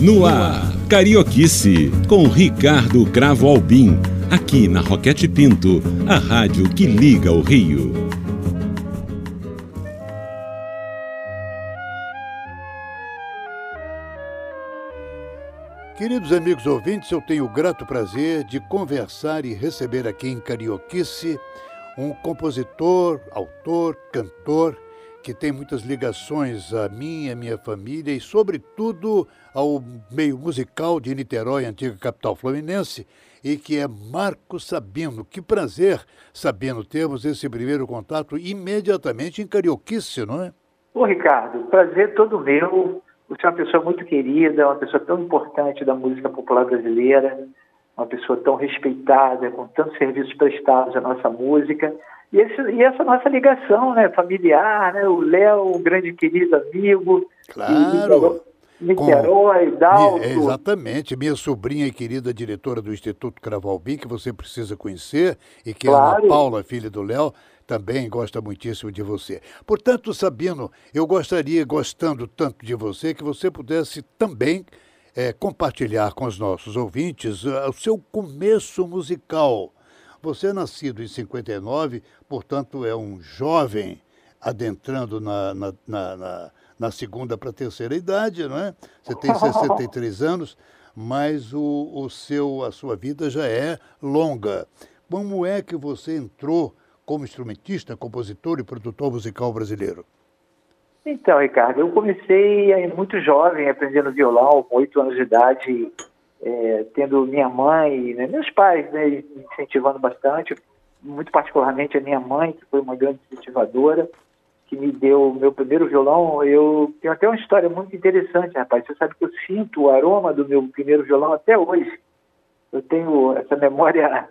No ar, Carioquice, com Ricardo Cravo Albim, aqui na Roquete Pinto, a rádio que liga o Rio. Queridos amigos ouvintes, eu tenho o grato prazer de conversar e receber aqui em Carioquice um compositor, autor, cantor que tem muitas ligações a mim, a minha família e, sobretudo, ao meio musical de Niterói, antiga capital fluminense, e que é Marco Sabino. Que prazer, Sabino, termos esse primeiro contato imediatamente em Carioquice, não é? Ô, Ricardo, prazer todo meu. Você é uma pessoa muito querida, uma pessoa tão importante da música popular brasileira, uma pessoa tão respeitada, com tantos serviços prestados à nossa música. E, esse, e, essa nossa ligação né, familiar, né, o Léo, um grande querido amigo. Claro. Niterói, Dalto. Exatamente. Minha sobrinha e querida diretora do Instituto Cravalbi, que você precisa conhecer, e que claro. é Ana Paula, filha do Léo, também gosta muitíssimo de você. Portanto, Sabino, eu gostaria, gostando tanto de você, que você pudesse também é, compartilhar com os nossos ouvintes uh, o seu começo musical você é nascido em 59, portanto é um jovem adentrando na, na, na, na, na segunda para a terceira idade, não é? Você tem 63 anos, mas o, o seu, a sua vida já é longa. Como é que você entrou como instrumentista, compositor e produtor musical brasileiro? Então, Ricardo, eu comecei muito jovem, aprendendo violão, com oito anos de idade, é, tendo minha mãe, né, meus pais, né, me incentivando bastante, muito particularmente a minha mãe, que foi uma grande incentivadora, que me deu o meu primeiro violão. Eu tenho até uma história muito interessante, rapaz. Você sabe que eu sinto o aroma do meu primeiro violão até hoje. Eu tenho essa memória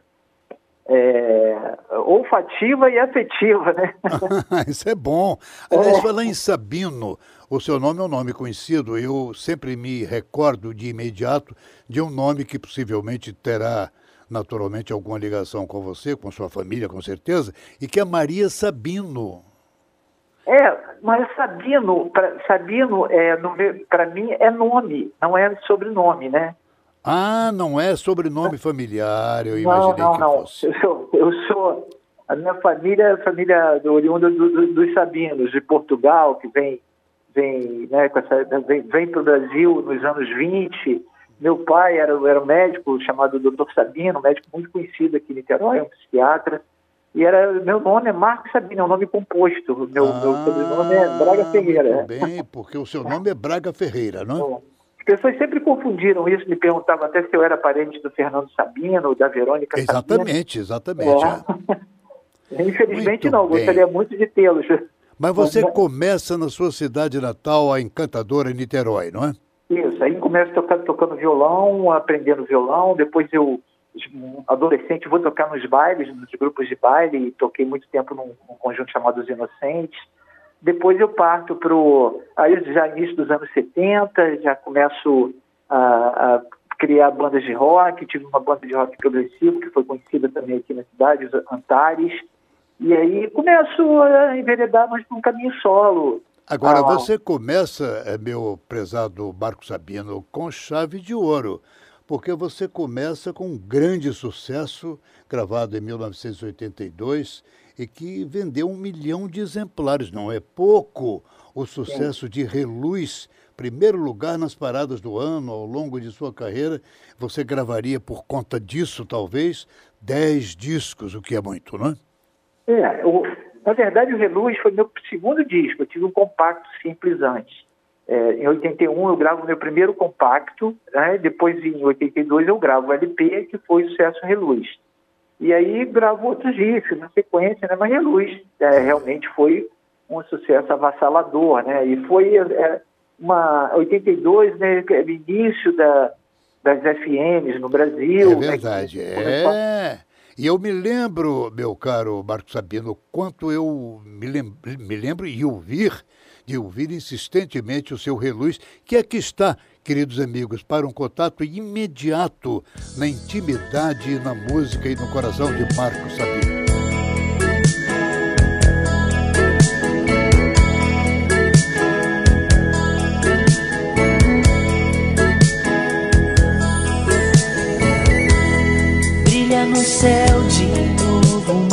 é, olfativa e afetiva, né? Isso é bom. Aliás, é. falar em Sabino, o seu nome é um nome conhecido. Eu sempre me recordo de imediato de um nome que possivelmente terá naturalmente alguma ligação com você, com sua família, com certeza, e que é Maria Sabino. É, mas Sabino, pra, Sabino é, para mim é nome, não é sobrenome, né? Ah, não é sobrenome familiar, eu imaginei não, não, que não. fosse. Eu sou, eu sou, a minha família é a família oriunda do, do, dos Sabinos, de Portugal, que vem, vem, né, essa, vem, vem para o Brasil nos anos 20. Meu pai era, era um médico chamado Dr. Sabino, um médico muito conhecido aqui em Niterói, um psiquiatra. E era, meu nome é Marcos Sabino, é um nome composto. Meu, ah, meu sobrenome é Braga Ferreira. Bem, porque o seu nome é Braga Ferreira, não é? As pessoas sempre confundiram isso, me perguntavam até se eu era parente do Fernando Sabino, da Verônica exatamente, Sabino. Exatamente, é. Infelizmente muito não, bem. gostaria muito de tê-los. Mas você começa na sua cidade natal, a encantadora Niterói, não é? Isso, aí começo tocando, tocando violão, aprendendo violão, depois eu, adolescente, vou tocar nos bailes, nos grupos de baile, toquei muito tempo num, num conjunto chamado Os Inocentes, depois eu parto para o. Aí já início dos anos 70, já começo a, a, criar bandas de rock. Tive uma banda de rock progressivo que foi conhecida também aqui na cidade, os Antares. E aí começo a enveredar mais para um caminho solo. Agora, ah, você começa, eh, meu prezado Marco Sabino, com chave de ouro, porque você começa com um grande sucesso, gravado em 1982 e que vendeu um milhão de exemplares. Não é pouco o sucesso de Reluz, primeiro lugar nas paradas do ano ao longo de sua carreira. Você gravaria por conta disso, talvez, dez discos, o que é muito, não é? É, o, na verdade o Reluz foi meu segundo disco. Eu tive um compacto simples antes. É, em 81 eu gravo meu primeiro compacto, né? depois em 82 eu gravo o LP, que foi o Sucesso Reluz. E aí gravou outros discos na sequência, né? Mas Luz é, realmente foi um sucesso avassalador, né? E foi é, uma 82, né? O início da, das FMs no Brasil. É né, verdade, né? é. E eu me lembro, meu caro Marcos Sabino, quanto eu me lembro, me lembro e ouvir, de ouvir insistentemente o seu reluz, que aqui está queridos amigos, para um contato imediato na intimidade, na música e no coração de Marcos Sabino.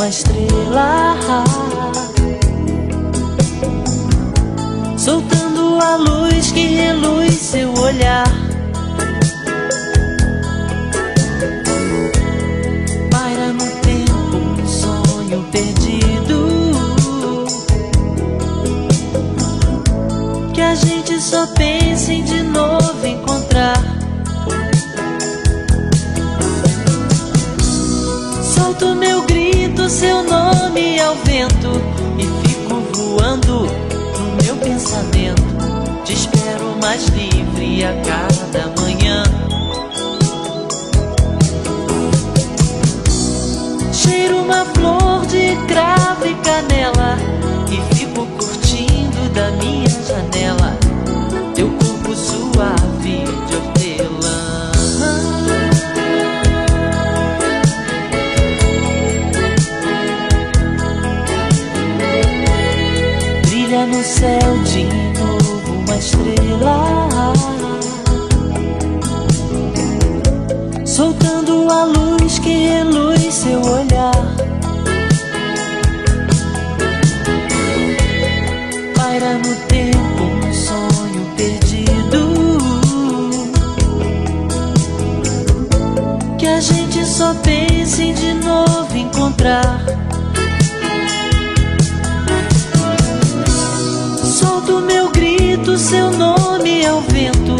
Estrela, soltando a luz que reluz seu olhar. Paira no tempo um sonho perdido que a gente só pensa seu nome ao vento e fico voando no meu pensamento. Te espero mais livre a cada manhã. Cheiro uma flor de cravo e canela céu de novo uma estrela, soltando a luz que reluz seu olhar. Paira no tempo um sonho perdido que a gente só pensa em de novo encontrar. Seu nome ao vento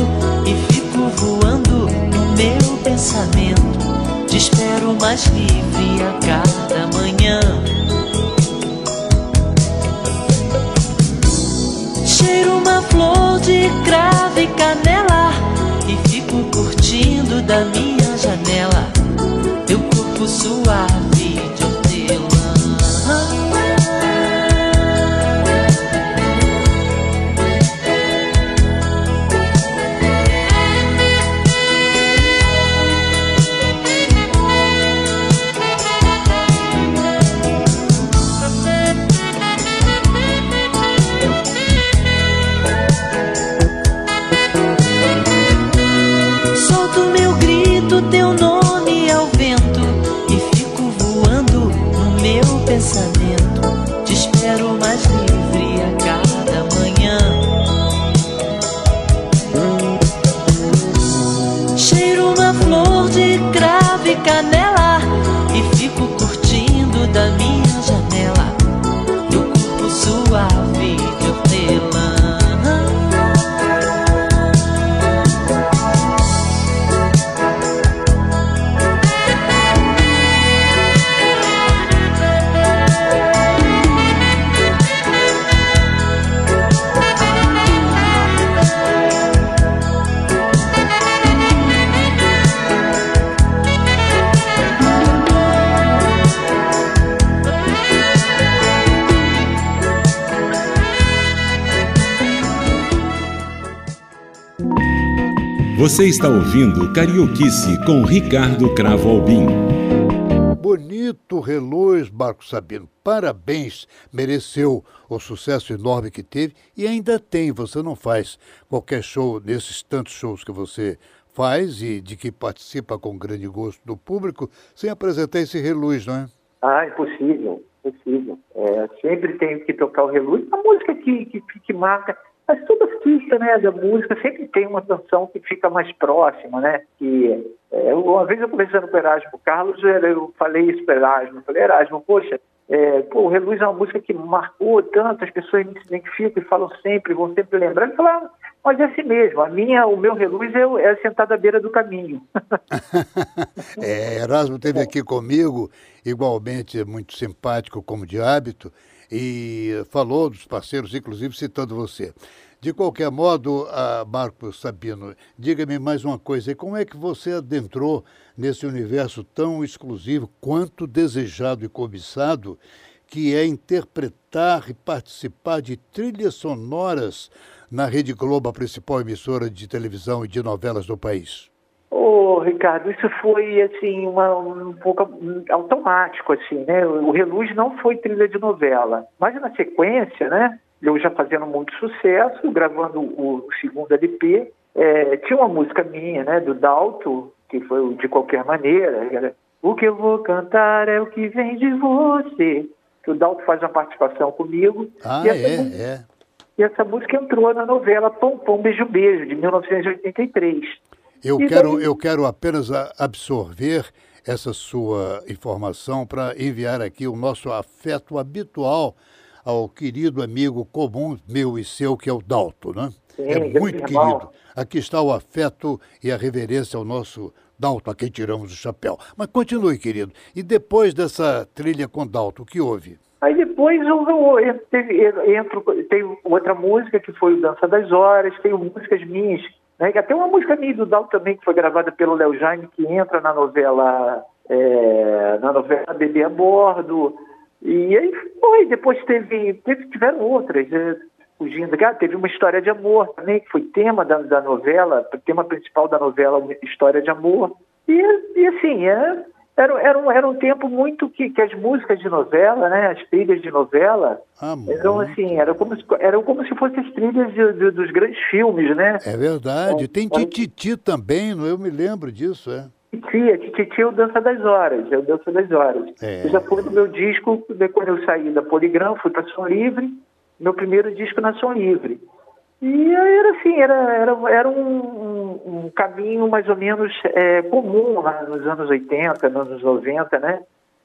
e fico voando no meu pensamento. Te espero mais livre a cada manhã. Cheiro uma flor de cravo e canela e fico curtindo da minha janela teu corpo suave Você está ouvindo Carioquice com Ricardo Cravo Albim. Bonito reluz, Marco Sabino. Parabéns. Mereceu o sucesso enorme que teve e ainda tem. Você não faz qualquer show nesses tantos shows que você faz e de que participa com grande gosto do público sem apresentar esse reluz, não é? Ah, impossível, impossível. É, sempre tenho que tocar o reluz. A música que, que, que marca, mas todo artista né, da música sempre tem uma canção que fica mais próxima, né? Que, é, uma vez eu conversando com o Erasmo Carlos, eu falei isso para Erasmo, eu falei, Erasmo, poxa, é, pô, o Reluz é uma música que marcou tanto, as pessoas se identificam e falam sempre, vão sempre lembrar. Ele falou, ah, mas é assim mesmo, a minha, o meu Reluz é, é sentado à beira do caminho. é, Erasmo esteve aqui comigo, igualmente muito simpático como de hábito, e falou dos parceiros, inclusive citando você. De qualquer modo, uh, Marco Sabino, diga-me mais uma coisa, como é que você adentrou nesse universo tão exclusivo quanto desejado e cobiçado, que é interpretar e participar de trilhas sonoras na Rede Globo, a principal emissora de televisão e de novelas do país? Ô, oh, Ricardo, isso foi assim uma, um pouco automático assim, né? O Reluz não foi trilha de novela, mas na sequência, né? Eu já fazendo muito sucesso, gravando o, segundo LP, é, tinha uma música minha, né? Do Dalto, que foi o de qualquer maneira. O que eu vou cantar é o que vem de você. Que o Dalto faz uma participação comigo. Ah, é, música, é. E essa música entrou na novela Pom Pom Beijo Beijo, de 1983. Eu E quero, daí- eu quero apenas absorver essa sua informação para enviar aqui o nosso afeto habitual ao querido amigo comum meu e seu, que é o Dalto, né? Sim, é muito irmão. querido. Aqui está o afeto e a reverência ao nosso Dalto, a quem tiramos o chapéu. Mas continue, querido. E depois dessa trilha com Dalto, o que houve? Aí depois eu, eu, eu, teve- eu entro, tem outra música que foi o Dança das Horas, tem músicas minhas, né? Até uma música minha do Dal também, que foi gravada pelo Léo Jaime, que entra na novela, é, na novela Bebê a Bordo. E aí foi, depois teve, teve tiveram outras, é, fugindo. Ah, teve uma história de amor também, que foi tema da, da novela, tema principal da novela, História de Amor. E, e assim, é, era, era, um, era um tempo muito que, que as músicas de novela, né, as trilhas de novela, Ah, então muito. assim, era como se, era como se fossem as trilhas de- de- dos grandes filmes, né? É verdade. Tem Olha- Tititi também, não? eu me lembro disso, é. Titia, Tititi é o Dança das Horas, é o Dança das Horas. É. Eu já foi no meu disco, de quando eu saí da Poligram, fui para Som Livre, meu primeiro disco na Som Livre. E era assim, era, era, era um, um- caminho mais ou menos é, comum lá nos anos 80, nos anos 90, né?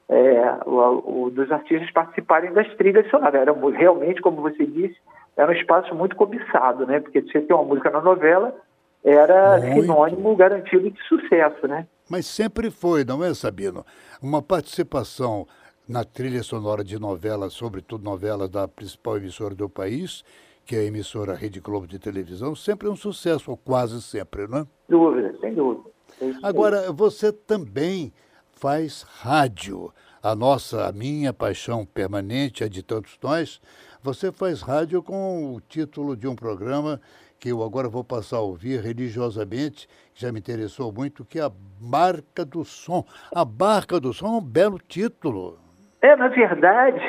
É, o, o- dos artistas participarem das trilhas sonoras. Era realmente, como você disse, era um espaço muito cobiçado, né? Porque você ter uma música na novela era Muito. sinônimo garantido de sucesso, né? Mas sempre foi, não é, Sabino? Uma participação na trilha sonora de novelas, sobretudo novelas da principal emissora do país, que é a emissora Rede Globo de televisão, sempre é um sucesso, ou quase sempre, não é? dúvida, sem dúvida. É. Agora, você também faz rádio. A nossa, a minha paixão permanente, a de tantos nós, você faz rádio com o título de um programa que eu agora vou passar a ouvir religiosamente, que já me interessou muito, que é a Barca do Som. A Barca do Som é um belo título. É, na verdade,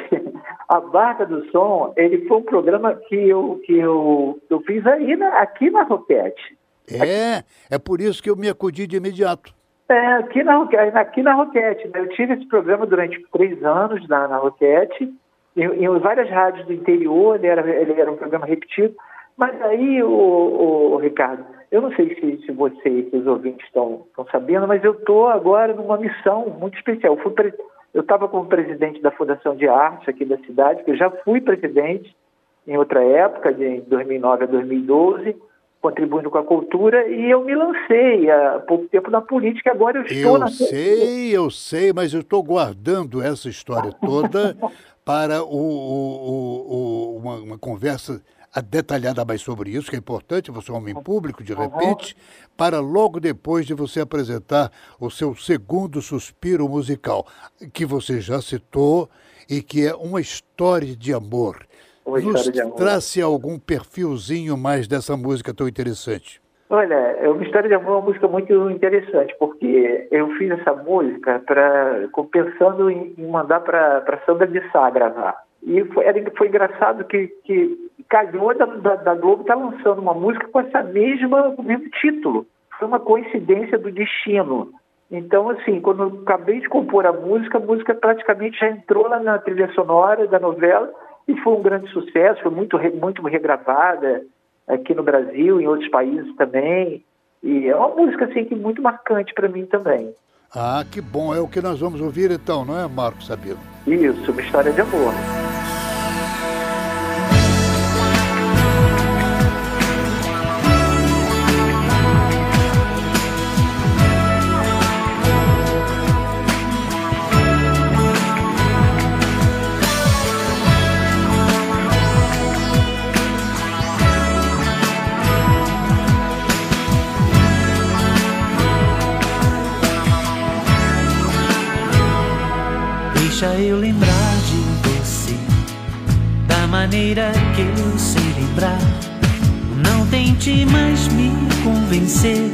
a Barca do Som, ele foi um programa que eu, que eu, eu fiz aí na- aqui na Roquete. É, é por isso que eu me acudi de imediato. É, aqui na, aqui na Roquete. né? Eu tive esse programa durante três anos na, na Roquete, em, em várias rádios do interior, ele era, ele era um programa repetido. Mas aí, o, o, Ricardo, eu não sei se, se você e os ouvintes estão, estão sabendo, mas eu estou agora numa missão muito especial. Eu fui pre- Eu estava como presidente da Fundação de Arte aqui da cidade, que eu já fui presidente em outra época, de 2009 a 2012, contribuindo com a cultura, e eu me lancei há pouco tempo na política, agora eu estou Eu na... sei, eu sei, mas eu estou guardando essa história toda para o- o- o- uma, uma conversa a- detalhada mais sobre isso, que é importante, você é um homem público, de repente, para logo depois de você apresentar o seu segundo suspiro musical, que você já citou e que é uma história de amor. Uma Nos de amor. trace algum perfilzinho mais dessa música tão interessante. Olha, é uma história de amor é uma música muito interessante, porque eu fiz essa música pra, pensando em, em mandar para Sandra de Sá gravar. E foi, era- foi engraçado que, que calhou da, da, da Globo estar lançando uma música com essa mesma, com o mesmo título. Foi uma coincidência do destino. Então, assim, quando eu acabei de compor a música, a música praticamente já entrou lá na trilha sonora da novela e foi um grande sucesso, foi muito, muito regravada aqui no Brasil, em outros países também. E é uma música assim que muito marcante para mim também. Ah, que bom, é o que nós vamos ouvir então, não é, Marcos Sabino? Isso, uma história de amor. Maneira que eu sei lembrar. Não tente mais me convencer.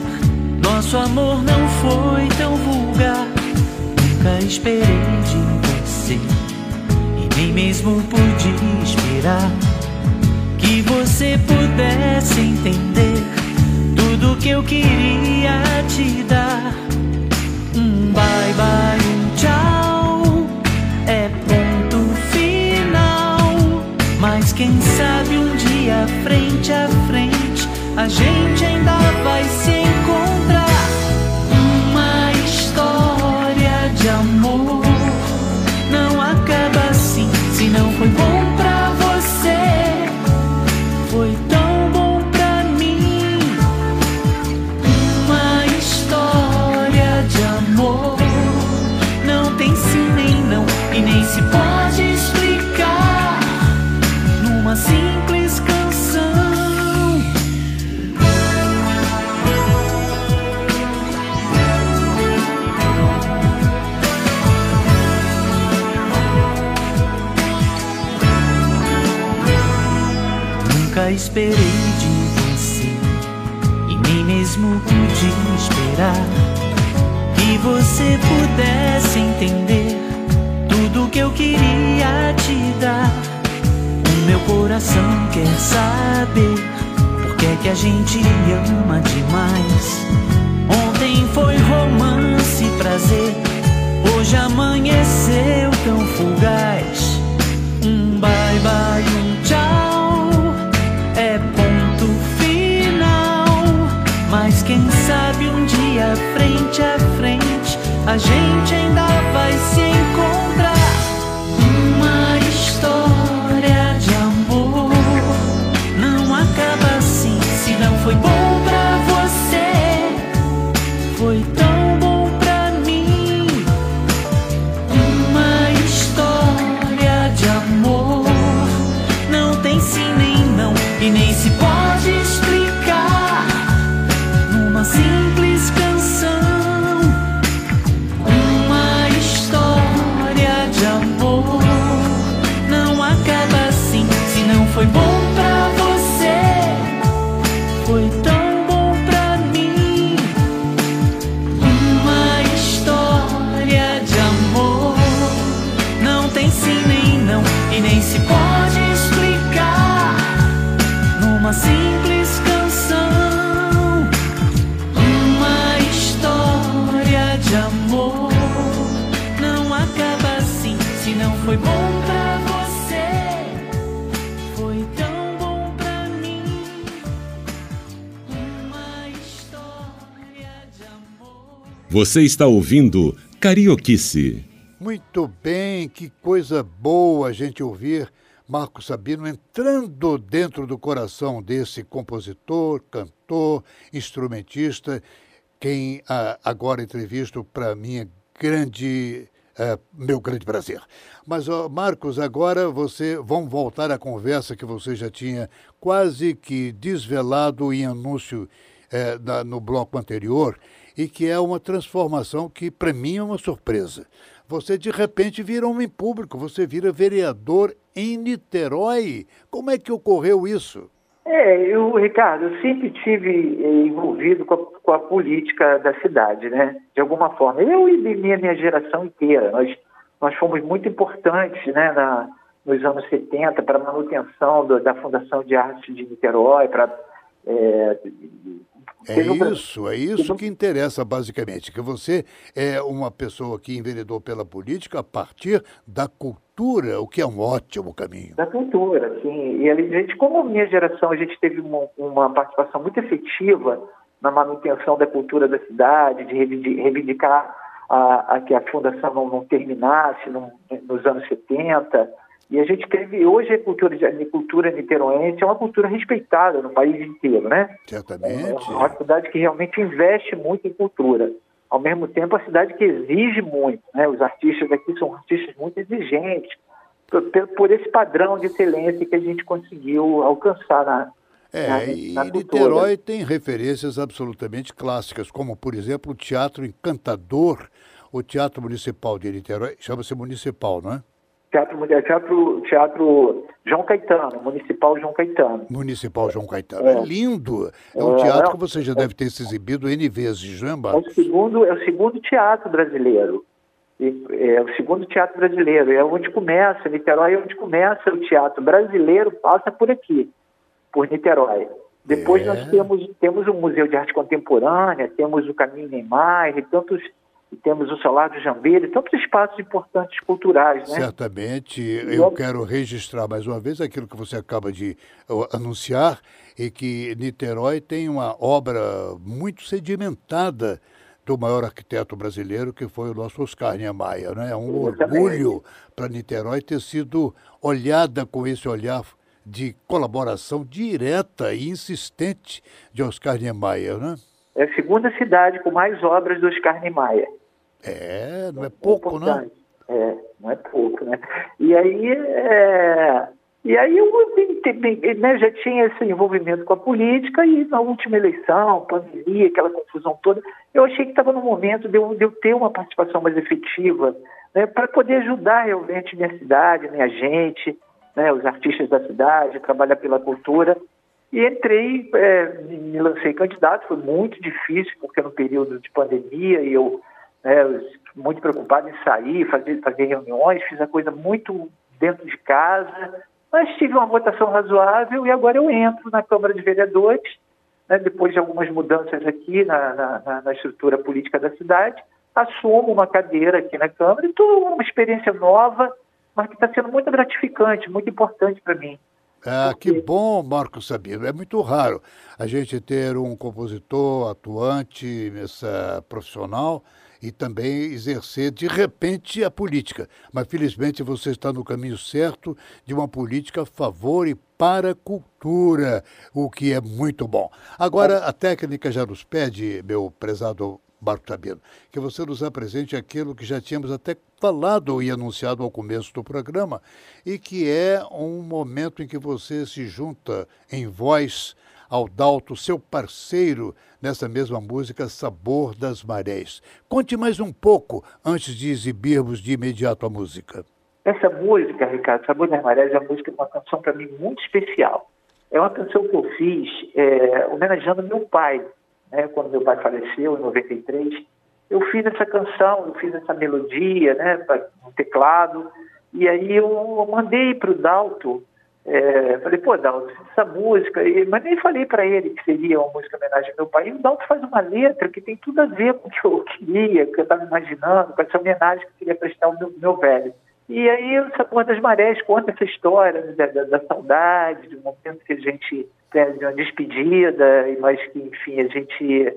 Nosso amor não foi tão vulgar. Nunca esperei de você e nem mesmo pude esperar que você pudesse entender tudo que eu queria te dar. Um bye bye, sabe um dia frente a frente a gente ainda vai se encontrar. Esperei de você e nem mesmo pude esperar que você pudesse entender tudo que eu queria te dar. O meu coração quer saber por que é que a gente ama demais. Ontem foi romance e prazer, hoje amanheceu tão fugaz. Um bye bye, um tchau, quem sabe um dia frente a frente a gente ainda vai se encontrar. Você está ouvindo Carioquice. Muito bem, que coisa boa a gente ouvir Marco Sabino entrando dentro do coração desse compositor, cantor, instrumentista, quem ah, agora entrevisto para minha grande ah, meu grande prazer. Mas ó, Marcos, agora você vamos voltar à conversa que você já tinha quase que desvelado em anúncio eh, na- no bloco anterior e que é uma transformação que para mim é uma surpresa. Você de repente vira homem público, você vira vereador em Niterói. Como é que ocorreu isso? É, eu, Ricardo, eu sempre tive eh, envolvido com a, com a política da cidade, né? De alguma forma. Eu e minha, minha geração inteira, nós, nós fomos muito importantes, né, na, nos anos 70 para a manutenção do- da Fundação de Arte de Niterói, para É Um- isso, é isso que interessa basicamente, que você é uma pessoa que enveredou pela política a partir da cultura, o que é um ótimo caminho. Da cultura, assim. E a gente, como minha geração, a gente teve uma, uma participação muito efetiva na manutenção da cultura da cidade, de reivindi- reivindicar a, a que a fundação não, não terminasse no- nos anos 70. E a gente teve, hoje a cultura, de- a cultura niteroense é uma cultura respeitada no país inteiro, né? É Certamente. uma cidade que realmente investe muito em cultura. Ao mesmo tempo, a cidade que exige muito. Né? Os artistas daqui são artistas muito exigentes por, por- esse padrão de excelência que a gente conseguiu alcançar na, na, É, e na cultura. Niterói tem referências absolutamente clássicas, como, por exemplo, o Teatro Encantador, o Teatro Municipal de Niterói, chama-se Municipal, não é? Teatro, Mundial- teatro, teatro João Caetano, Municipal João Caetano. Municipal João Caetano. É, É. lindo. É um É, teatro não, que você já deve ter se exibido N vezes, não é, É o segundo, é o segundo teatro brasileiro. É o segundo teatro brasileiro. É onde começa, Niterói é onde começa o teatro brasileiro, passa por aqui, por Niterói. Depois É. nós temos, temos o Museu de Arte Contemporânea, temos o Caminho Neymar e tantos, e temos o Solar do Jambeiro, e tantos espaços importantes culturais. Né? Certamente. Eu quero registrar mais uma vez aquilo que você acaba de anunciar, e que Niterói tem uma obra muito sedimentada do maior arquiteto brasileiro, que foi o nosso Oscar Niemeyer. Né? É um orgulho para Niterói ter sido olhada com esse olhar de colaboração direta e insistente de Oscar Niemeyer, né? É a segunda cidade com mais obras do Oscar Niemeyer. É, não é pouco, né? É, não é pouco, né? E aí, é... e aí eu né, já tinha esse envolvimento com a política e na última eleição, pandemia, aquela confusão toda, eu achei que estava no momento de eu, de eu, ter uma participação mais efetiva né, para poder ajudar realmente minha cidade, minha gente, né, os artistas da cidade, trabalhar pela cultura. E entrei, é, me lancei candidato, foi muito difícil, porque no período de pandemia e eu né, muito preocupado em sair, fazer, fazer reuniões, fiz a coisa muito dentro de casa, mas tive uma votação razoável e agora eu entro na Câmara de Vereadores, né, depois de algumas mudanças aqui na, na, na, estrutura política da cidade, assumo uma cadeira aqui na Câmara e estou uma experiência nova, mas que está sendo muito gratificante, muito importante para mim. Ah, que bom, Marco Sabino. É muito raro a gente ter um compositor atuante, essa profissional, e também exercer de repente a política. Mas felizmente você está no caminho certo de uma política a favor e para a cultura, o que é muito bom. Agora, a técnica já nos pede, meu prezado Marco Sabino, que você nos apresente aquilo que já tínhamos até falado e anunciado ao começo do programa, e que é um momento em que você se junta em voz ao Dalto, seu parceiro, nessa mesma música Sabor das Marés. Conte mais um pouco antes de exibirmos de imediato a música. Essa música, Ricardo, Sabor das Marés, é uma música, uma canção para mim muito especial. É uma canção que eu fiz é, homenageando meu pai, né, quando meu pai faleceu, em 93, eu fiz essa canção, eu fiz essa melodia, né, no teclado, e aí eu mandei para o Dalto, é, falei, pô, Dalto, essa música, e, mas nem falei para ele que seria uma música homenagem ao meu pai, e o Dalto faz uma letra que tem tudo a ver com o que eu queria, que eu estava imaginando, com essa homenagem que eu queria prestar ao meu, meu velho. E aí o Sabor das Marés conta essa história né, da, da, da saudade, do momento que a gente de uma despedida, mas que, enfim, a gente,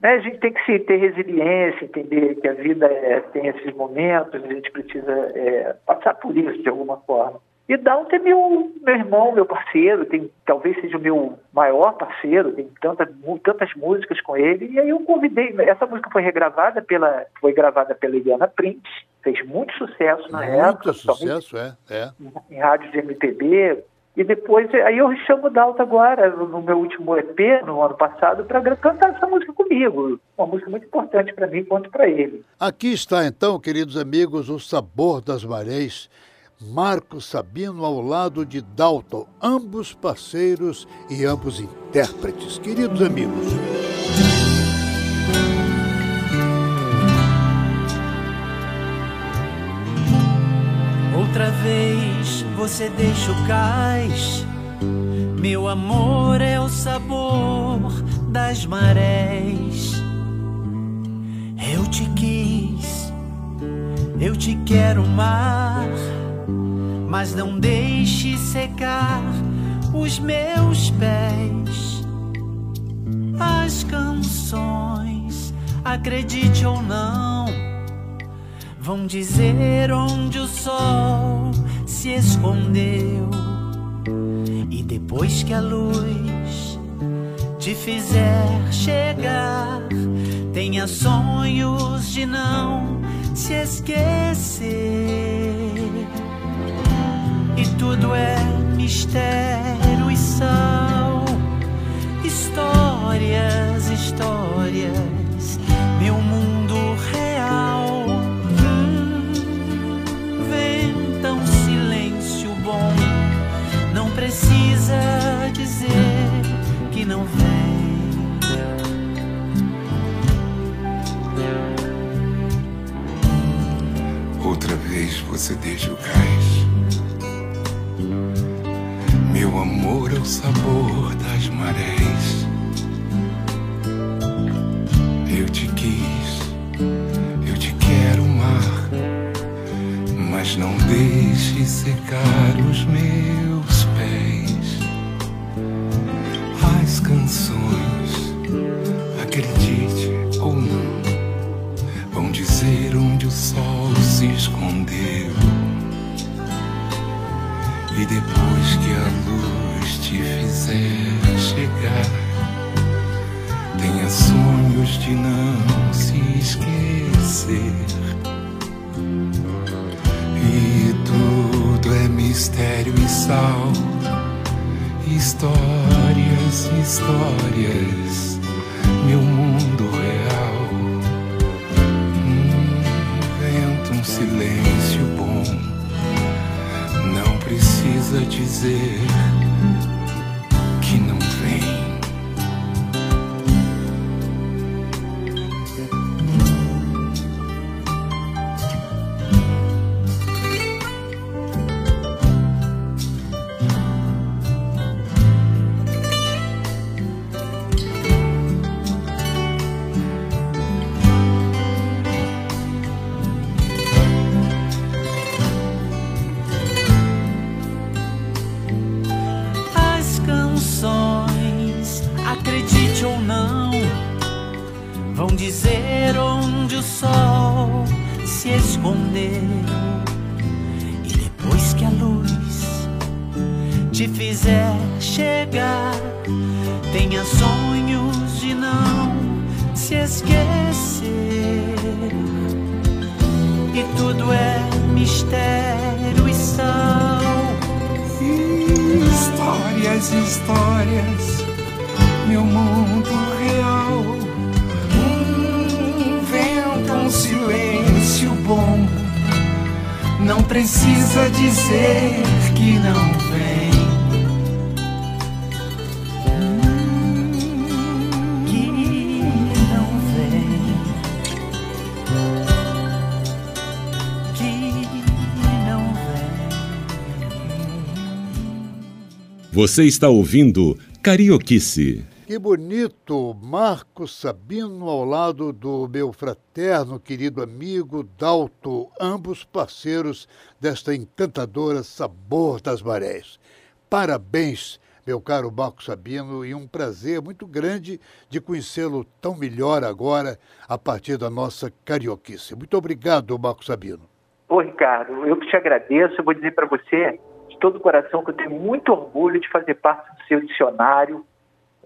né, a gente tem que se ter resiliência, entender que a vida é, tem esses momentos, a gente precisa é, passar por isso de alguma forma. E Dalton é meu, meu irmão, meu parceiro, tem, talvez seja o meu maior parceiro, tem tanta, tantas músicas com ele. E aí eu convidei, essa música foi regravada pela, foi gravada pela Eliana Prince, fez muito sucesso na muito época. Muito sucesso, é, é. Em, em rádios de MPB, e depois, aí eu chamo o Dalton agora, no meu último EP, no ano passado, para cantar essa música comigo. Uma música muito importante para mim quanto para ele. Aqui está então, queridos amigos, o sabor das marés. Marco Sabino ao lado de Dalton, ambos parceiros e ambos intérpretes. Queridos amigos. Outra vez você deixa o cais. Meu amor é o sabor das marés. Eu te quis, eu te quero mar, mas não deixe secar os meus pés. As canções, acredite ou não vão dizer onde o sol se escondeu. E depois que a luz te fizer chegar, tenha sonhos de não se esquecer. E tudo é mistério e sal, histórias, histórias, meu mundo real precisa dizer que não vem. Outra vez você deixa o cais. Meu amor é o sabor das marés. Eu te quis, eu te quero, mar. Mas não deixe secar os meus pés. As canções você chegar. Tenha sonhos de não se esquecer. E tudo é mistério e sal. Histórias, histórias. Meu mundo real. Inventa um silêncio bom. Não precisa dizer te fizer chegar, tenha sonhos de não se esquecer. E tudo é mistério e sal Histórias, histórias, meu mundo real. Vento, um silêncio bom, não precisa dizer Você está ouvindo Carioquice. Que bonito! Marco Sabino ao lado do meu fraterno, querido amigo Dalto, ambos parceiros desta encantadora Sabor das Marés. Parabéns, meu caro Marco Sabino, e um prazer muito grande de conhecê-lo tão melhor agora a partir da nossa Carioquice. Muito obrigado, Marco Sabino. Ô, Ricardo, eu que te agradeço. Eu vou dizer para você todo o coração que eu tenho muito orgulho de fazer parte do seu dicionário.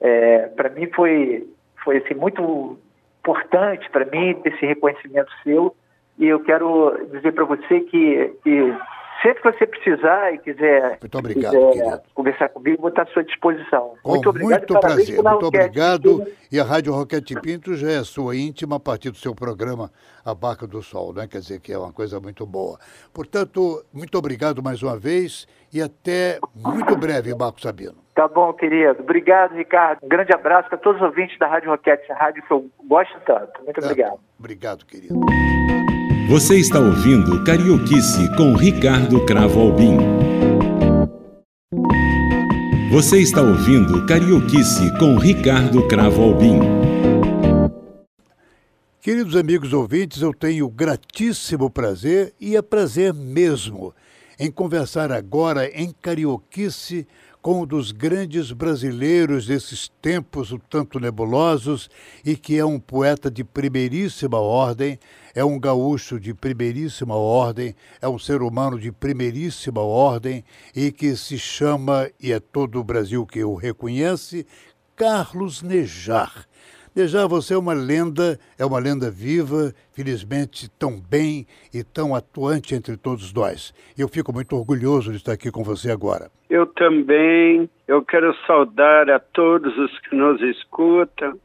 É, para mim foi, foi assim, muito importante para mim esse reconhecimento seu e eu quero dizer para você que, que Sempre que você precisar e quiser, muito obrigado, quiser conversar comigo, vou estar à sua disposição. Com muito obrigado. Muito prazer, muito obrigado. E a Rádio Roquete Pinto já é sua íntima a partir do seu programa A Barca do Sol, né? Quer dizer que é uma coisa muito boa. Portanto, muito obrigado mais uma vez e até muito breve, Marco Sabino. Tá bom, querido. Obrigado, Ricardo. Um grande abraço para todos os ouvintes da Rádio Roquete, essa rádio que eu gosto tanto. Muito obrigado. Obrigado, querido. Você está ouvindo Carioquice com Ricardo Cravo Albim. Você está ouvindo Carioquice com Ricardo Cravo Albim. Queridos amigos ouvintes, eu tenho gratíssimo prazer, e é prazer mesmo, em conversar agora em Carioquice com um dos grandes brasileiros desses tempos o tanto nebulosos e que é um poeta de primeiríssima ordem, é um gaúcho de primeiríssima ordem, é um ser humano de primeiríssima ordem e que se chama, e é todo o Brasil que o reconhece, Carlos Nejar. Nejar, você é uma lenda, é uma lenda viva, felizmente tão bem e tão atuante entre todos nós. Eu fico muito orgulhoso de estar aqui com você agora. Eu também. Eu quero saudar a todos os que nos escutam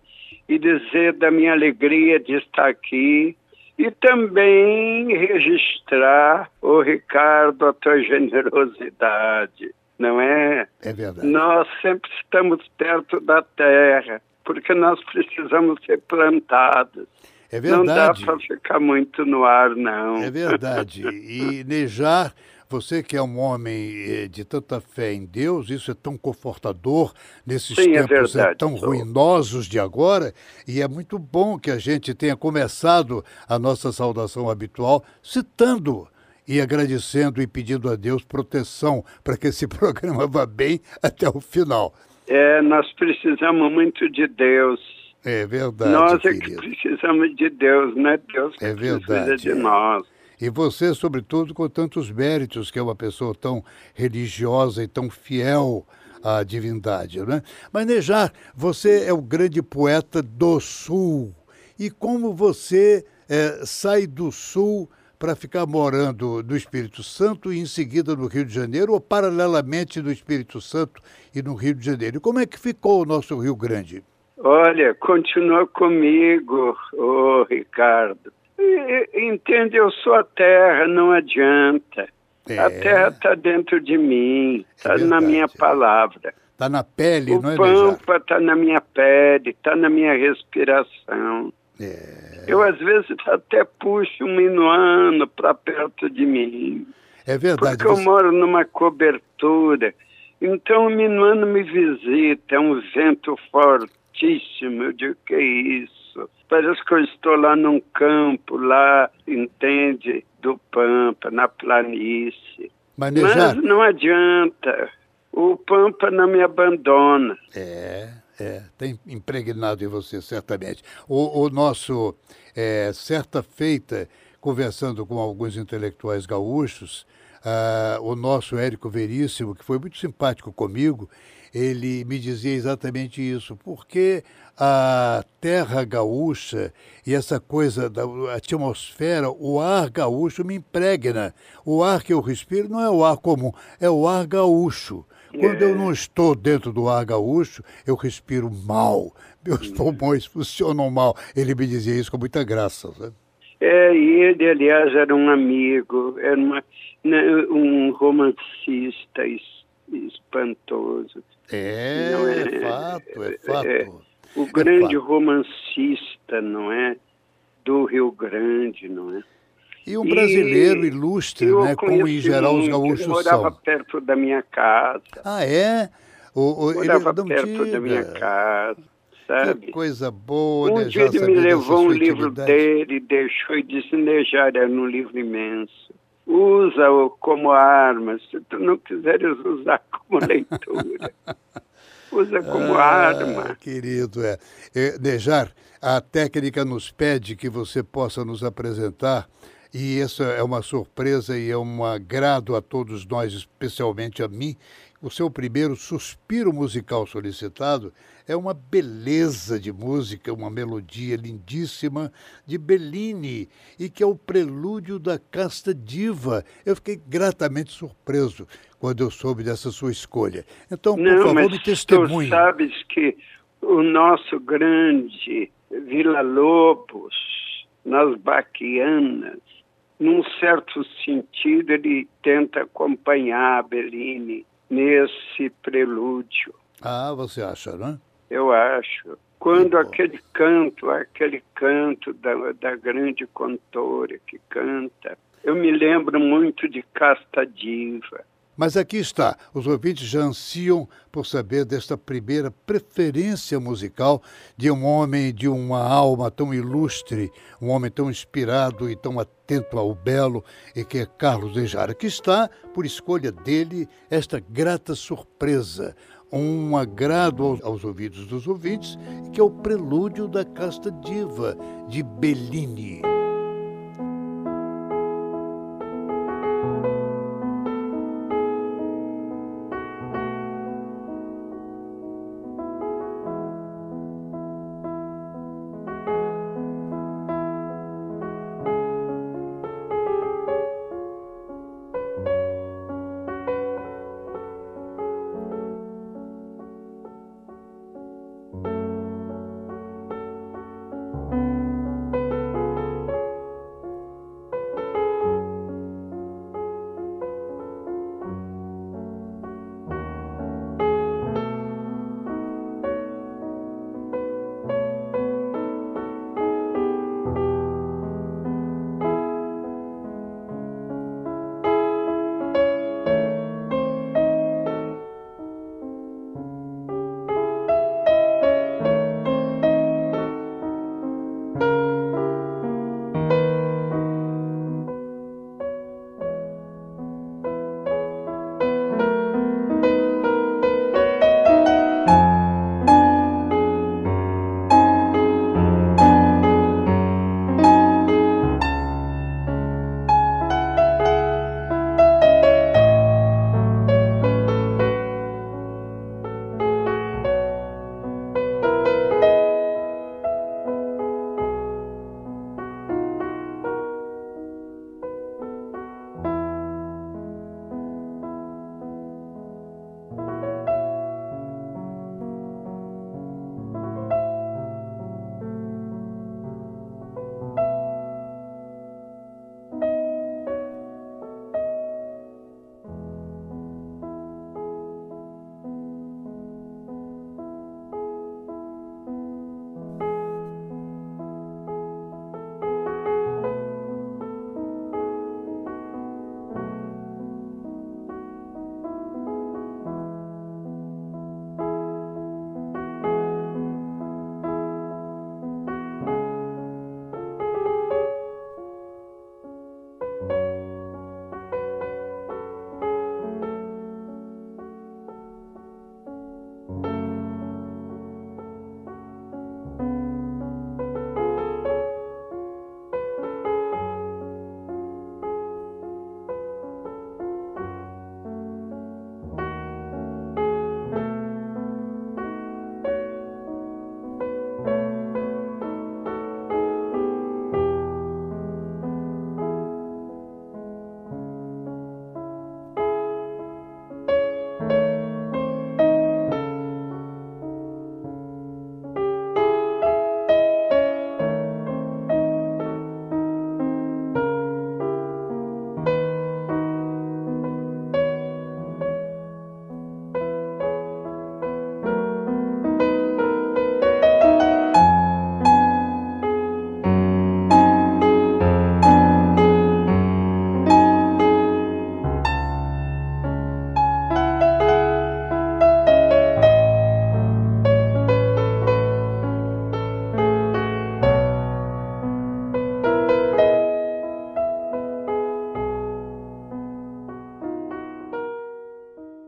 e dizer da minha alegria de estar aqui e também registrar, o Ricardo, a tua generosidade, não é? É verdade. Nós sempre estamos perto da terra porque nós precisamos ser plantados. É verdade. Não dá para ficar muito no ar, não. É verdade. E Nejar, você que é um homem eh, de tanta fé em Deus, isso é tão confortador nesses Sim, é tempos é verdade, tão ruinosos de agora. E é muito bom que a gente tenha começado a nossa saudação habitual citando e agradecendo e pedindo a Deus proteção para que esse programa vá bem até o final. É, nós precisamos muito de Deus. É verdade. Nós é querido. que precisamos de Deus, não é Deus que É precisa verdade, de é. nós. E você, sobretudo, com tantos méritos, que é uma pessoa tão religiosa e tão fiel à divindade, né? Mas, Nejar, você é o grande poeta do Sul. E como você eh, sai do Sul para ficar morando no Espírito Santo e em seguida no Rio de Janeiro, ou paralelamente no Espírito Santo e no Rio de Janeiro? E como é que ficou o nosso Rio Grande? Olha, continua comigo, ô Ricardo. E- Entende, eu sou a terra, não adianta. É. A terra está dentro de mim, está na verdade, minha é. palavra. Está na pele, O não é, Nejar? pampa está na minha pele, está na minha respiração. É, Eu, às vezes, até puxo um minuano para perto de mim, é verdade. porque eu você- moro numa cobertura. Então, o minuano me visita, é um vento fortíssimo. Eu digo, que é isso? Parece que eu estou lá num campo, lá, entende, do Pampa, na planície. Mas, Nejar, Mas não adianta. O Pampa não me abandona. É, é, tem impregnado em você, certamente. O, o nosso, é, certa feita, conversando com alguns intelectuais gaúchos, ah, o nosso Érico Veríssimo, que foi muito simpático comigo, ele me dizia exatamente isso, porque a terra gaúcha e essa coisa da atmosfera, o ar gaúcho me impregna. O ar que eu respiro não é o ar comum, é o ar gaúcho. Quando eu não estou dentro do ar gaúcho, eu respiro mal. Meus pulmões funcionam mal. Ele me dizia isso com muita graça. Sabe? É, e ele, aliás, era um amigo, era uma, né, um romancista es- espantoso. É, Não é- é fato, é fato. é, O grande fato. romancista, não é? Do Rio Grande, não é? E um brasileiro E ilustre, né? Como em geral os muito, ele gaúchos morava são. perto da minha casa. Ah, é? O, o, ele Morava não perto da minha diga. Casa, Que sabe? coisa boa, Um né? dia ele me levou um livro dele, deixou e disse, Nejar, era um livro imenso. Usa-o como arma, se tu não quiseres usar como leitura. Usa como Ah, arma. Querido, é. é. Nejar, a técnica nos pede que você possa nos apresentar, e essa é uma surpresa e é um agrado a todos nós, especialmente a mim. O seu primeiro suspiro musical solicitado é uma beleza de música, uma melodia lindíssima de Bellini, e que é o prelúdio da casta diva. Eu fiquei gratamente surpreso quando eu soube dessa sua escolha. Então, por Não, favor, mas me tu testemunhe. sabes que o nosso grande Vila Lobos, nas Baquianas, num certo sentido, ele tenta acompanhar a Bellini nesse prelúdio, Ah, você acha, né? Eu acho. Quando aquele canto, aquele canto da, da grande cantora que canta, eu me lembro muito de Casta Diva. Mas aqui está, os ouvintes já ansiam por saber desta primeira preferência musical de um homem, de uma alma tão ilustre, um homem tão inspirado e tão atento ao belo, e que é Carlos Nejar. Aqui está, por escolha dele, esta grata surpresa, um agrado aos, ouvidos dos ouvintes, que é o prelúdio da casta diva de Bellini.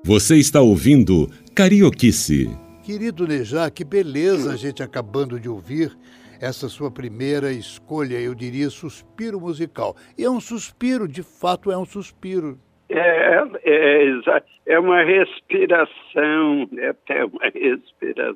Você está ouvindo Carioquice. Querido Neja, que beleza a gente acabando de ouvir essa sua primeira escolha, eu diria suspiro musical. E é um suspiro, de fato é um suspiro. É, é, é uma respiração, é até uma respiração.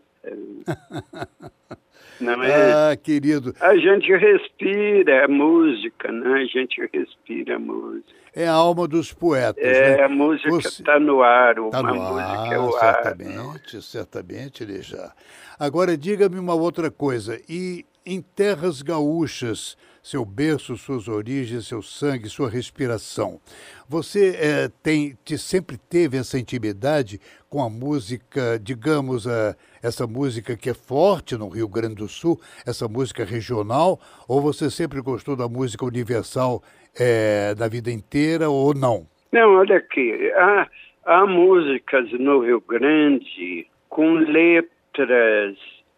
Não é? Ah, querido. A gente respira a música, né? A gente respira a música. É a alma dos poetas. É, né? a música está no ar, tá uma no música é o certamente, ar. certamente, Lejá. Agora, diga-me uma outra coisa. E em terras gaúchas, seu berço, suas origens, seu sangue, sua respiração. Você é, tem, te, sempre teve essa intimidade com a música, digamos, a, essa música que é forte no Rio Grande do Sul, essa música regional, ou você sempre gostou da música universal é, da vida inteira ou não? Não, olha aqui, há, há músicas no Rio Grande com letras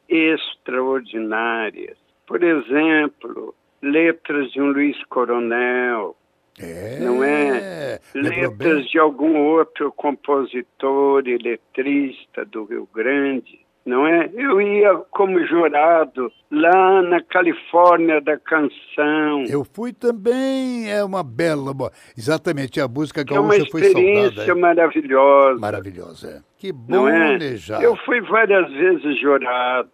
extraordinárias. Por exemplo, letras de um Luiz Coronel, é, não é? Letras de algum outro compositor e letrista do Rio Grande, não é? Eu ia como jurado lá na Califórnia da canção. Eu fui também, é uma bela, exatamente, a música gaúcha é uma experiência maravilhosa. Maravilhosa, é. Que bom, é? Nejar. Eu fui várias vezes jurado.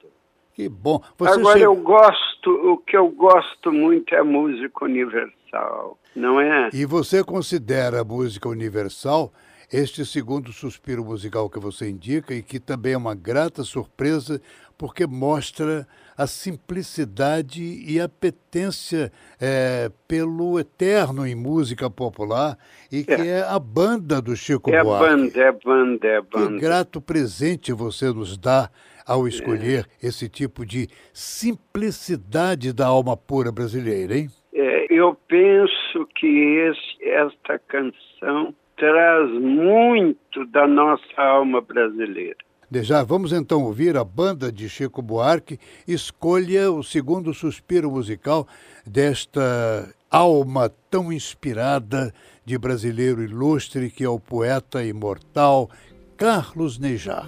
Que bom. Você Agora chega... eu gosto, o que eu gosto muito é a música universal, não é? E você considera a música universal este segundo suspiro musical que você indica e que também é uma grata surpresa porque mostra a simplicidade e a petência é, pelo eterno em música popular e que é, é a banda do Chico é Buarque. É banda, é banda, é banda. Que grato presente você nos dá ao escolher é. esse tipo de simplicidade da alma pura brasileira, hein? É, eu penso que esse, esta canção traz muito da nossa alma brasileira. Já vamos então ouvir a banda de Chico Buarque. Escolha o segundo suspiro musical desta alma tão inspirada de brasileiro ilustre que é o poeta imortal Carlos Nejar.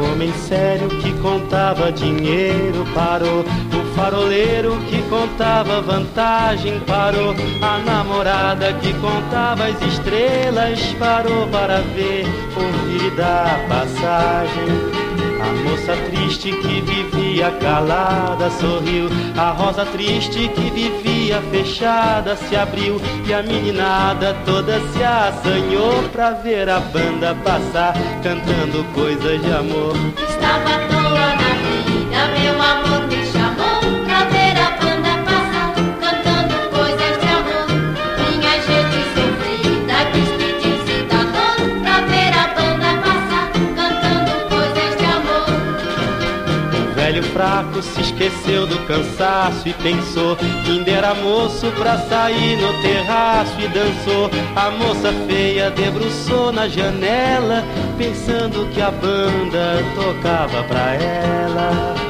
O homem sério que contava dinheiro parou. O faroleiro que contava vantagem parou. A namorada que contava as estrelas parou para ver, ouvir dar passagem. A moça triste que vivia calada sorriu. A rosa triste que vivia fechada se abriu. E a meninada toda se assanhou pra ver a banda passar, cantando coisas de amor. Estava à toa na vida, meu amor fraco se esqueceu do cansaço e pensou que ainda era moço pra sair no terraço e dançou. A moça feia debruçou na janela, pensando que a banda tocava pra ela.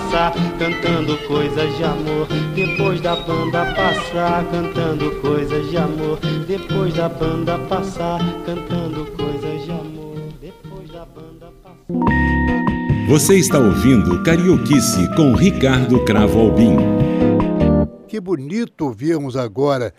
cantando coisas de amor. Depois da banda passar, cantando coisas de amor. Depois da banda passar, cantando coisas de amor. Depois da banda passar. Você está ouvindo Carioquice com Ricardo Cravo Albim. Que bonito ouvirmos agora,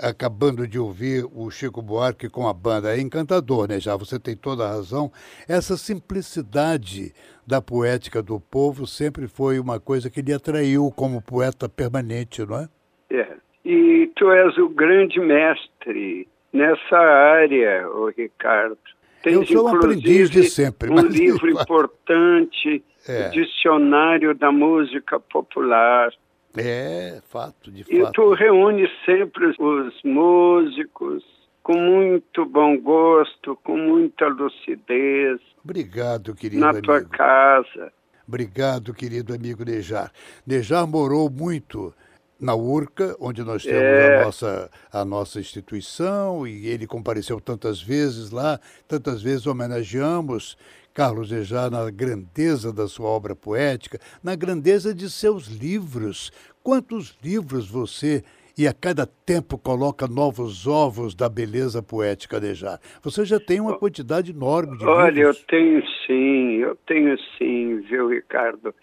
acabando de ouvir o Chico Buarque com a banda. É encantador, né? Já você tem toda a razão. Essa simplicidade da poética do povo sempre foi uma coisa que lhe atraiu como poeta permanente, não é? É. E tu és o grande mestre nessa área, o Ricardo. Tens, Eu sou um aprendiz de sempre, Um livro importante, É. Dicionário da Música Popular. É, fato, de E fato. tu reúne sempre os músicos com muito bom gosto, com muita lucidez, Obrigado, querido na amigo. tua casa. Obrigado, querido amigo Nejar. Nejar morou muito na URCA, onde nós temos É. a, nossa, a nossa instituição, e ele compareceu tantas vezes lá, tantas vezes homenageamos Carlos Nejar na grandeza da sua obra poética, na grandeza de seus livros. Quantos livros você e a cada tempo coloca novos ovos da beleza poética, Nejar? Você já tem uma quantidade enorme de Olha, eu livros. tenho sim, eu tenho sim, viu, Ricardo?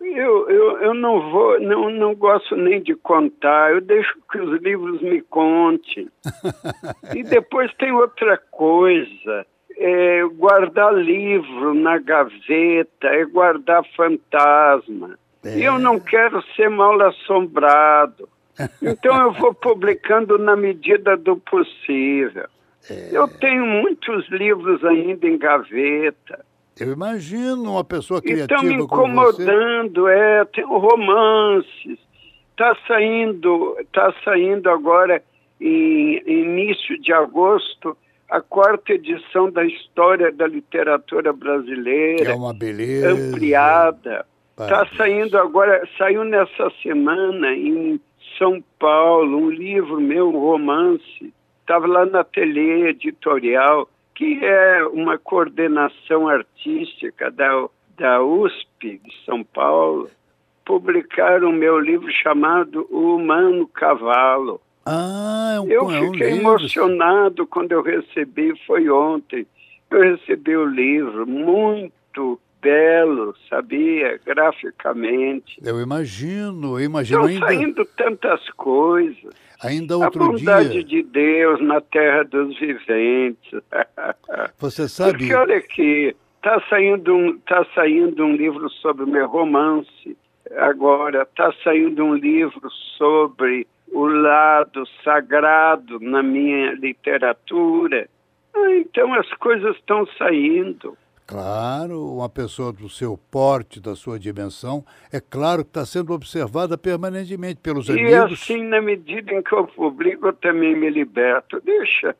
Eu, eu, eu não vou, não, não gosto nem de contar, eu deixo que os livros me contem. e depois tem outra coisa, é guardar livro na gaveta, é guardar fantasma. E eu não quero ser mal assombrado. Então eu vou publicando na medida do possível. Eu tenho mui무itos livros ainda em gaveta. Eu imagino uma pessoa Estão criativa me como você. incomodando, é, tem romances. Está saindo, tá saindo agora, em início de agosto, a quarta edição da História da Literatura Que Brasileira, é uma beleza. ampliada. Está saindo agora, saiu nessa semana em São Paulo, um livro meu, um romance. Estava lá na Ateliê Editorial, que é uma coordenação artística da, da USP de São Paulo. Publicaram meu livro chamado O Humano Cavalo. Ah, é um, Eu é um fiquei livro. emocionado quando eu recebi, foi ontem. Eu recebi o livro, muito belo, sabia? Graficamente. Eu imagino, eu imagino Estão ainda, saindo tantas coisas. ainda A outro bondade dia. de Deus na terra dos viventes. Você sabe, Porque olha aqui, está saindo, um, tá saindo um livro sobre o meu romance. Agora está saindo um livro sobre o lado sagrado na minha literatura. Ah, Então as coisas estão saindo. claro, uma pessoa do seu porte, da sua dimensão, é claro que está sendo observada permanentemente pelos E amigos. assim, na medida em que eu publico, eu também me liberto. Deixa,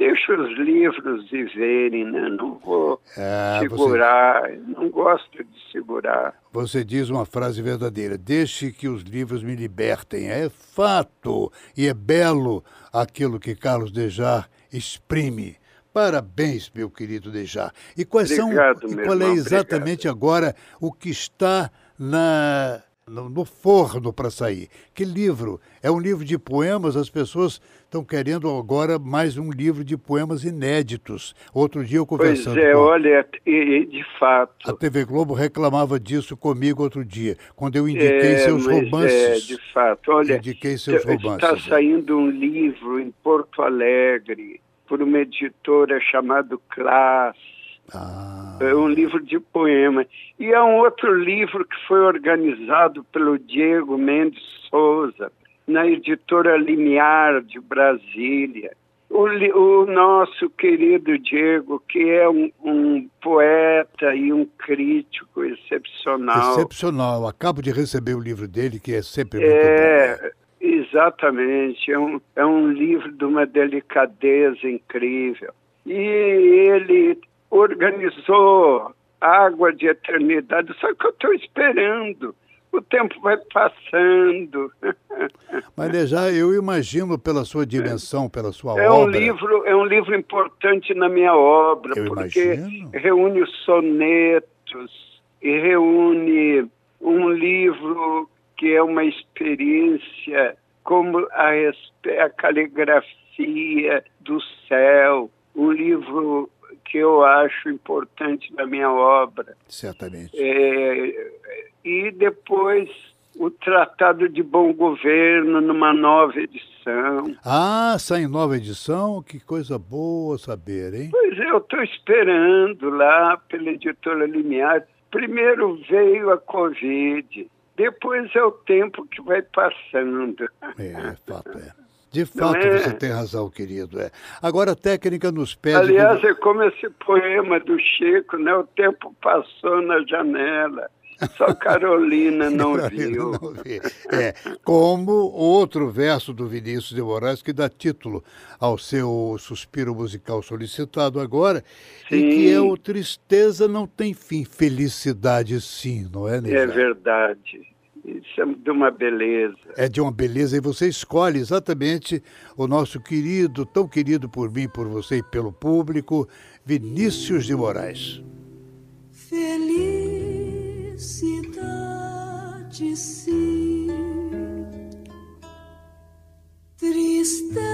deixa os livros viverem, né? Não vou É, você, segurar, não gosto de segurar. você diz uma frase verdadeira: deixe que os livros me libertem. É fato e é belo aquilo que Carlos Dejar exprime. Parabéns, meu querido Dejar. E quais Obrigado, são, e qual é irmão, exatamente agora o que está na, no, no forno para sair? Que livro? É um livro de poemas, as pessoas estão querendo agora mais um livro de poemas inéditos. Outro dia eu Pois conversando é, com olha, de fato. a TV Globo reclamava disso comigo outro dia, quando eu indiquei É, seus mas romances. É, de fato. Olha, Indiquei seus romances. está né? saindo um livro em Porto Alegre por uma editora chamada Class. Ah, É um livro de poema. E há um outro livro que foi organizado pelo Diego Mendes Souza, na editora Limiar de Brasília. O, o nosso querido Diego, que é um, um poeta e um crítico excepcional. excepcional. Acabo de receber o livro dele, que é sempre muito bom. É, exatamente. É um, é um livro de uma delicadeza incrível. E ele organizou Água de Eternidade, só que eu estou esperando. O tempo vai passando. Mas já eu imagino pela sua dimensão, pela sua É um obra. livro, é um livro importante na minha obra, Eu porque imagino. reúne os sonetos e reúne um livro que é uma experiência como a, a caligrafia do céu, um livro que eu acho importante na minha obra. Certamente. É, e depois o Tratado de Bom Governo numa nova edição. Ah, sai em nova edição? Que coisa boa saber, hein? Pois é, eu estou esperando lá pela editora Limiar. Primeiro veio a Covid, depois é o tempo que vai passando. É, fato é. De fato, é? você tem razão, querido. É. Agora a técnica nos pede. Aliás, é como esse poema do Chico, né? O tempo passou na janela. Só Carolina não viu. Não vi. É, como outro verso do Vinícius de Moraes que dá título ao seu suspiro musical solicitado agora, e que é Sim. o Tristeza não tem fim, felicidade sim, não é, É Neja? verdade. Isso é de uma beleza. É de uma beleza e você escolhe exatamente o nosso querido, tão querido por mim, por você e pelo público, Vinícius de Moraes. Felicidade sim, tristeza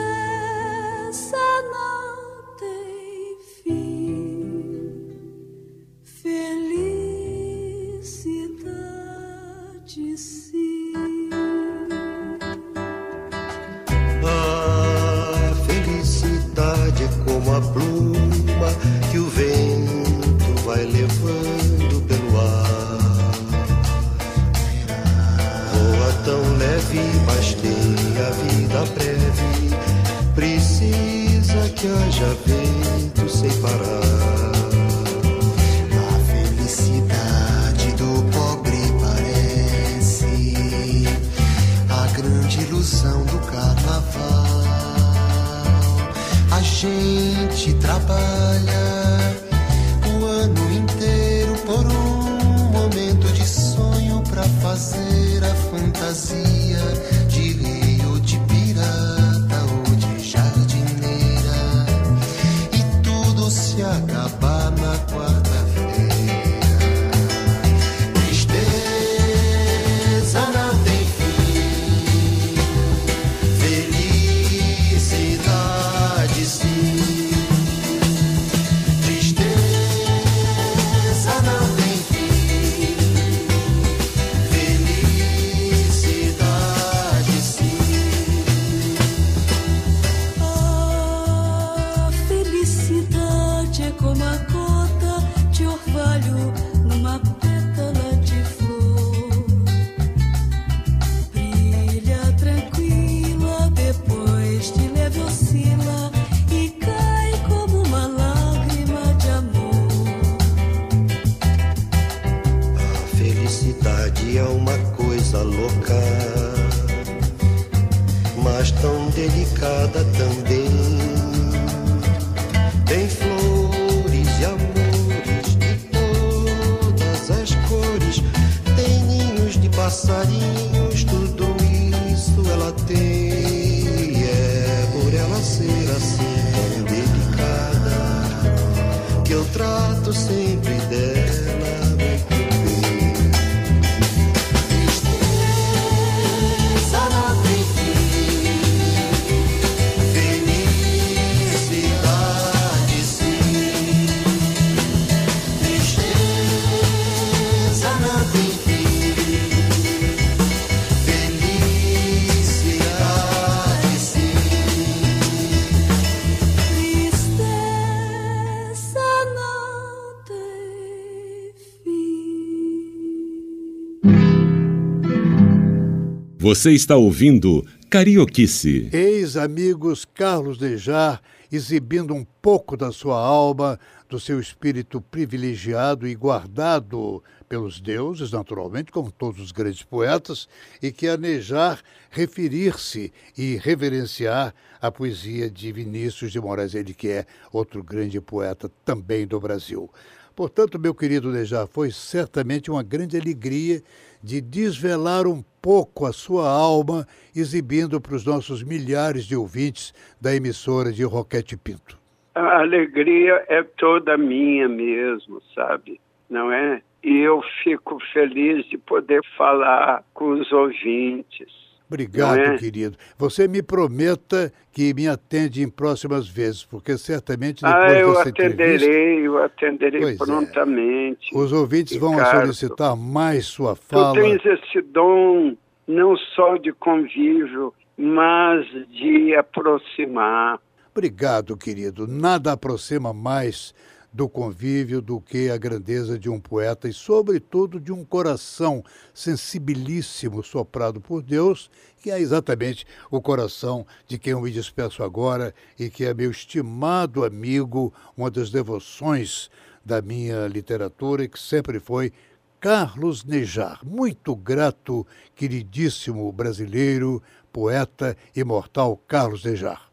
Você está ouvindo Carioquice. Ex-amigos Carlos Dejar exibindo um pouco da sua alma, do seu espírito privilegiado e guardado pelos deuses, naturalmente, como todos os grandes poetas, e que a Nejar referir-se e reverenciar a poesia de Vinícius de Moraes, ele que é outro grande poeta também do Brasil. Portanto, meu querido Nejar, foi certamente uma grande alegria de desvelar um pouco a sua alma, exibindo para os nossos milhares de ouvintes da emissora de Roquete Pinto. A alegria é toda minha mesmo, sabe? Não é? E eu fico feliz de poder falar com os ouvintes. Obrigado, é? querido. Você me prometa que me atende em próximas vezes, porque certamente depois Ah, eu dessa entrevista, atenderei, eu atenderei Pois é. prontamente. os ouvintes vão Ricardo, solicitar mais sua Tu fala. tens esse dom não só de convívio, mas de aproximar. Obrigado, querido. Nada aproxima mais do convívio do que a grandeza de um poeta e, sobretudo, de um coração sensibilíssimo soprado por Deus, que é exatamente o coração de quem eu me despeço agora e que é meu estimado amigo, uma das devoções da minha literatura e que sempre foi Carlos Nejar. Muito grato, queridíssimo brasileiro, poeta imortal Carlos Nejar.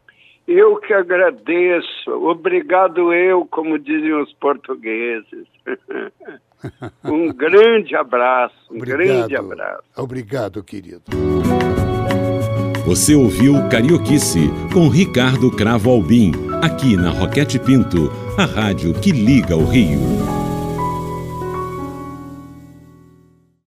Eu que agradeço. Obrigado eu, como diziam os portugueses. um grande abraço, um grande abraço. Obrigado, querido. Você ouviu Carioquice com Ricardo Cravo Albim, aqui na Roquete Pinto, a rádio que liga o Rio.